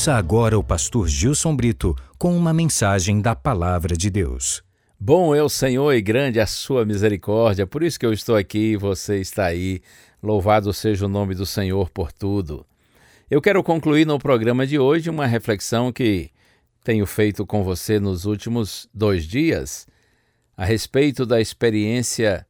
Ouça agora o pastor Gilson Brito com uma mensagem da Palavra de Deus. Bom é o Senhor e grande a sua misericórdia, por isso que eu estou aqui e você está aí. Louvado seja o nome do Senhor por tudo. Eu quero concluir no programa de hoje uma reflexão que tenho feito com você nos últimos dois dias a respeito da experiência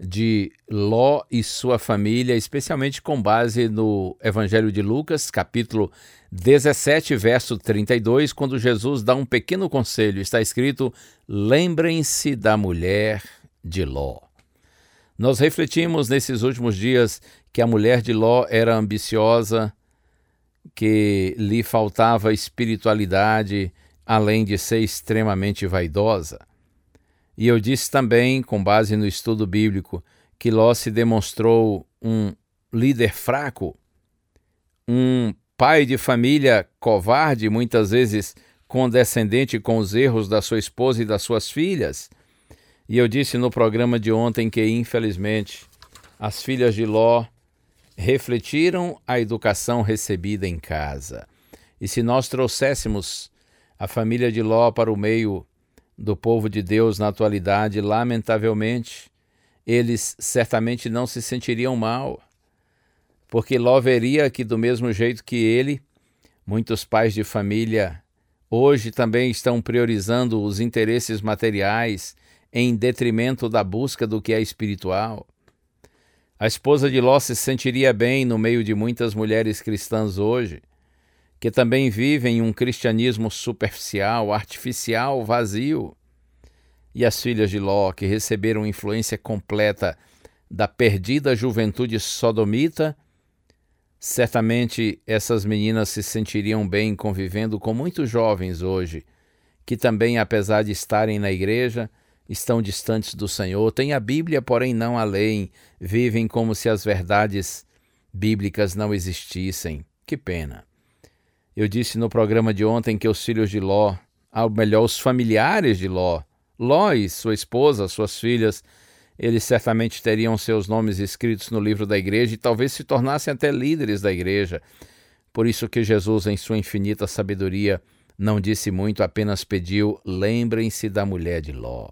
de Ló e sua família, especialmente com base no Evangelho de Lucas, capítulo 17, verso 32, quando Jesus dá um pequeno conselho. Está escrito: Lembrem-se da mulher de Ló. Nós refletimos nesses últimos dias que a mulher de Ló era ambiciosa, que lhe faltava espiritualidade, além de ser extremamente vaidosa. E eu disse também, com base no estudo bíblico, que Ló se demonstrou um líder fraco, um pai de família covarde, muitas vezes condescendente com os erros da sua esposa e das suas filhas. E eu disse no programa de ontem que, infelizmente, as filhas de Ló refletiram a educação recebida em casa. E se nós trouxéssemos a família de Ló para o meio do povo de Deus na atualidade, lamentavelmente, eles certamente não se sentiriam mal, porque Ló veria que, do mesmo jeito que ele, muitos pais de família hoje também estão priorizando os interesses materiais em detrimento da busca do que é espiritual. A esposa de Ló se sentiria bem no meio de muitas mulheres cristãs hoje, que também vivem um cristianismo superficial, artificial, vazio. E as filhas de Ló, que receberam influência completa da perdida juventude sodomita, certamente essas meninas se sentiriam bem convivendo com muitos jovens hoje, que também, apesar de estarem na igreja, estão distantes do Senhor, têm a Bíblia, porém não a leem, vivem como se as verdades bíblicas não existissem. Que pena. Eu disse no programa de ontem que os filhos de Ló, ou melhor, os familiares de Ló, Ló e sua esposa, suas filhas, eles certamente teriam seus nomes escritos no livro da igreja e talvez se tornassem até líderes da igreja. Por isso que Jesus, em sua infinita sabedoria, não disse muito, apenas pediu: lembrem-se da mulher de Ló.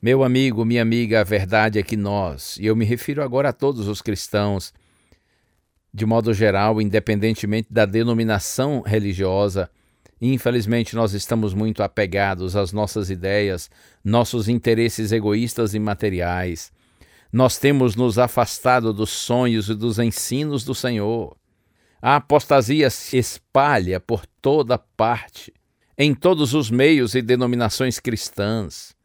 Meu amigo, minha amiga, a verdade é que nós, e eu me refiro agora a todos os cristãos, de modo geral, independentemente da denominação religiosa, infelizmente nós estamos muito apegados às nossas ideias, nossos interesses egoístas e materiais. Nós temos nos afastado dos sonhos e dos ensinos do Senhor. A apostasia se espalha por toda parte, em todos os meios e denominações cristãs.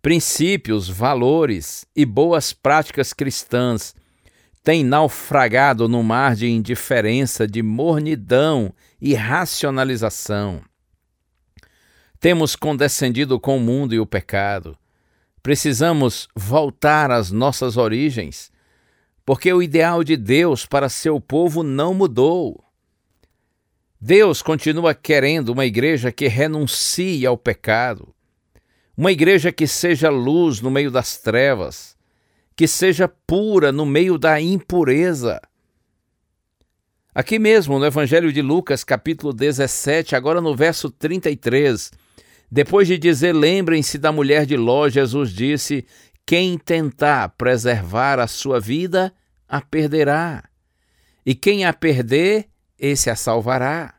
Princípios, valores e boas práticas cristãs tem naufragado no mar de indiferença, de mornidão e racionalização. Temos condescendido com o mundo e o pecado. Precisamos voltar às nossas origens, porque o ideal de Deus para seu povo não mudou. Deus continua querendo uma igreja que renuncie ao pecado, uma igreja que seja luz no meio das trevas que seja pura no meio da impureza. Aqui mesmo no Evangelho de Lucas, capítulo 17, agora no verso 33, depois de dizer: Lembrem-se da mulher de Ló, Jesus disse: Quem tentar preservar a sua vida, a perderá. E quem a perder, esse a salvará.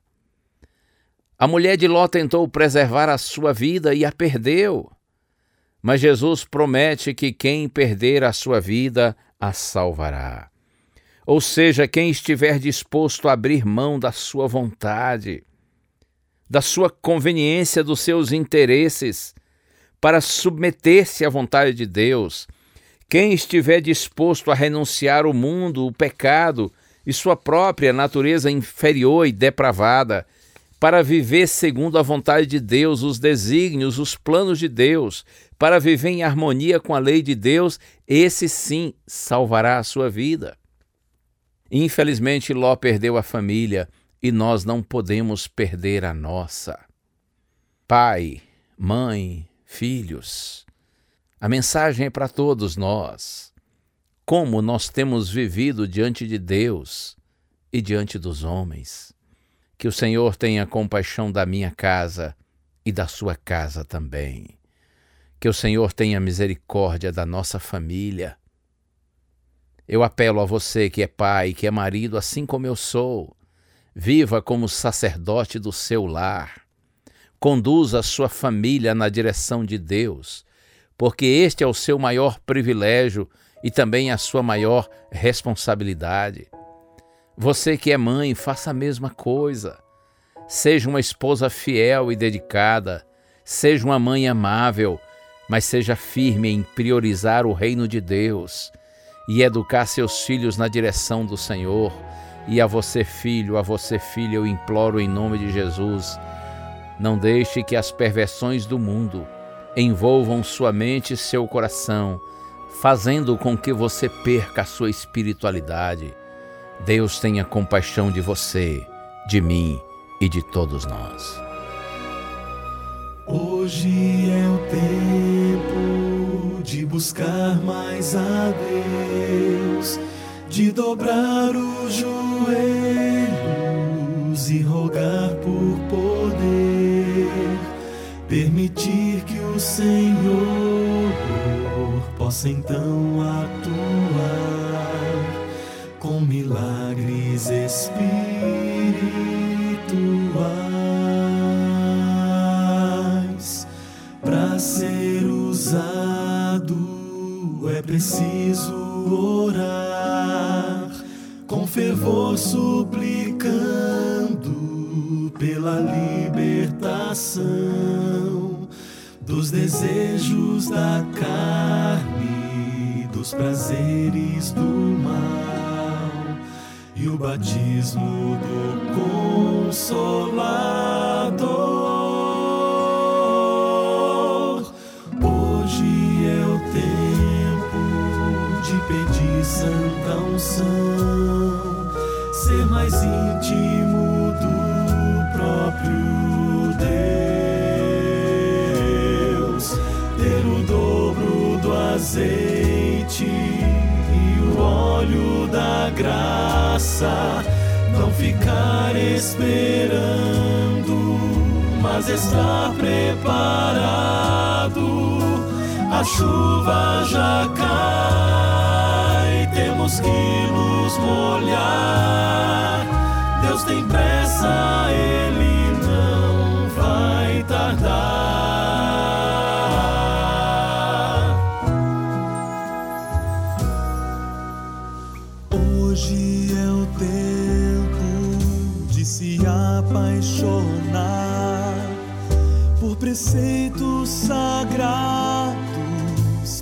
A mulher de Ló tentou preservar a sua vida e a perdeu. Mas Jesus promete que quem perder a sua vida a salvará. Ou seja, quem estiver disposto a abrir mão da sua vontade, da sua conveniência, dos seus interesses, para submeter-se à vontade de Deus, Quem estiver disposto a renunciar o mundo, o pecado e sua própria natureza inferior e depravada, para viver segundo a vontade de Deus, os desígnios, os planos de Deus, para viver em harmonia com a lei de Deus, esse sim salvará a sua vida. Infelizmente, Ló perdeu a família e nós não podemos perder a nossa. Pai, mãe, filhos, a mensagem é para todos nós. Como nós temos vivido diante de Deus e diante dos homens. Que o Senhor tenha compaixão da minha casa e da sua casa também. Que o Senhor tenha misericórdia da nossa família. Eu apelo a você que é pai, que é marido, assim como eu sou. Viva como sacerdote do seu lar. Conduza a sua família na direção de Deus, porque este é o seu maior privilégio e também a sua maior responsabilidade. Você que é mãe, faça a mesma coisa. Seja uma esposa fiel e dedicada, seja uma mãe amável, mas seja firme em priorizar o reino de Deus e educar seus filhos na direção do Senhor. E a você, filho, a você, filha, eu imploro em nome de Jesus, não deixe que as perversões do mundo envolvam sua mente e seu coração, fazendo com que você perca a sua espiritualidade Deus tenha compaixão de você, de mim e de todos nós. Hoje é o tempo de buscar mais a Deus, de dobrar os joelhos e rogar por poder, permitir que o Senhor possa então atuar com milagres espirituais. Usado é preciso orar com fervor, suplicando pela libertação dos desejos da carne, dos prazeres do mal e o batismo do Consolador. Santa unção, ser mais íntimo do próprio Deus, ter o dobro do azeite e o óleo da graça, não ficar esperando, mas estar preparado. A chuva já cai, temos que nos molhar. Deus tem pressa, Ele não vai tardar. Hoje apaixonar por preceitos sagrados,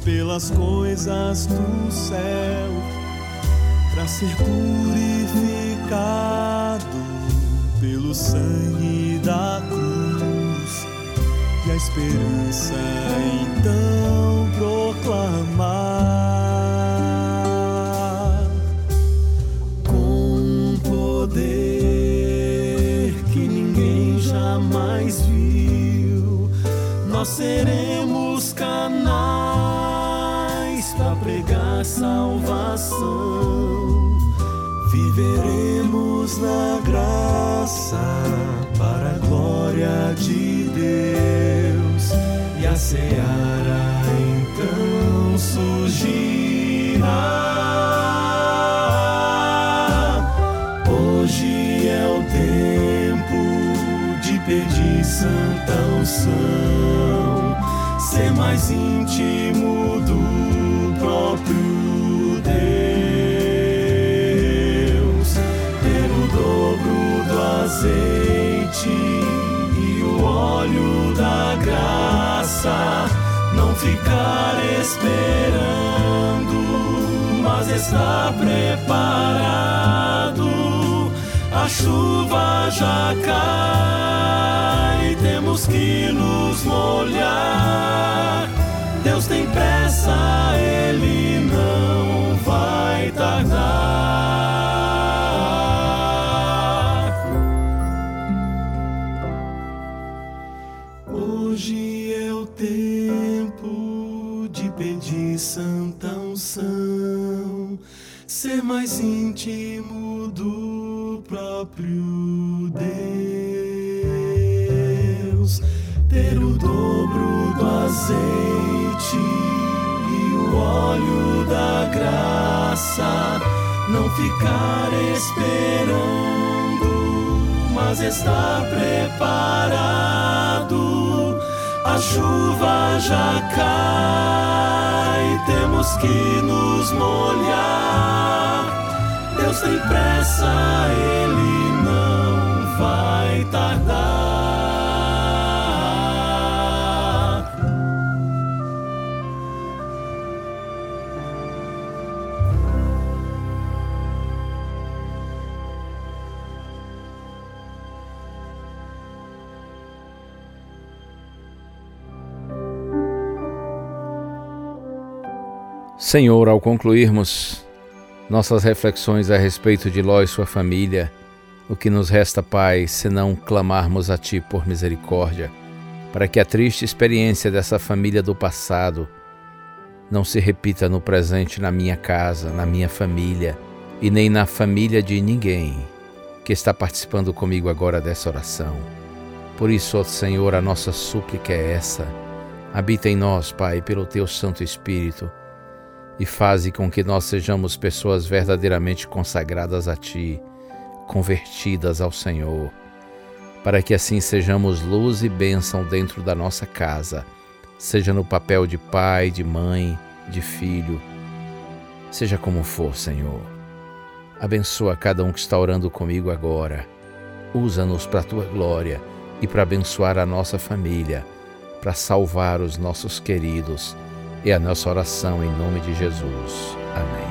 pelas coisas do céu, para ser purificado pelo sangue da cruz e a esperança então proclamar. A seara então surgirá. Hoje é o tempo de pedir santa unção ser mais íntimo do próprio Deus, ter o dobro do azeite o óleo da graça, não ficar esperando mas está preparado. A chuva já cai, temos que nos molhar. Deus tem pressa, Ele não vai tardar. Não ficar esperando, mas estar preparado. A chuva já cai, temos que nos molhar. Deus tem pressa, Ele Senhor, ao concluirmos nossas reflexões a respeito de Ló e sua família, o que nos resta, Pai, senão clamarmos a Ti por misericórdia, para que a triste experiência dessa família do passado não se repita no presente na minha casa, na minha família e nem na família de ninguém que está participando comigo agora dessa oração. Por isso, ó Senhor, a nossa súplica é essa. Habita em nós, Pai, pelo Teu Santo Espírito e faze com que nós sejamos pessoas verdadeiramente consagradas a Ti, convertidas ao Senhor, para que assim sejamos luz e bênção dentro da nossa casa, seja no papel de pai, de mãe, de filho, seja como for, Senhor. Abençoa cada um que está orando comigo agora. Usa-nos para a tua glória e para abençoar a nossa família, para salvar os nossos queridos é a nossa oração em nome de Jesus. Amém.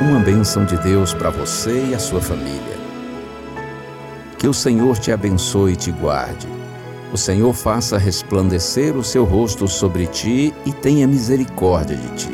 Uma bênção de Deus para você e a sua família. Que o Senhor te abençoe e te guarde. O Senhor faça resplandecer o seu rosto sobre ti e tenha misericórdia de ti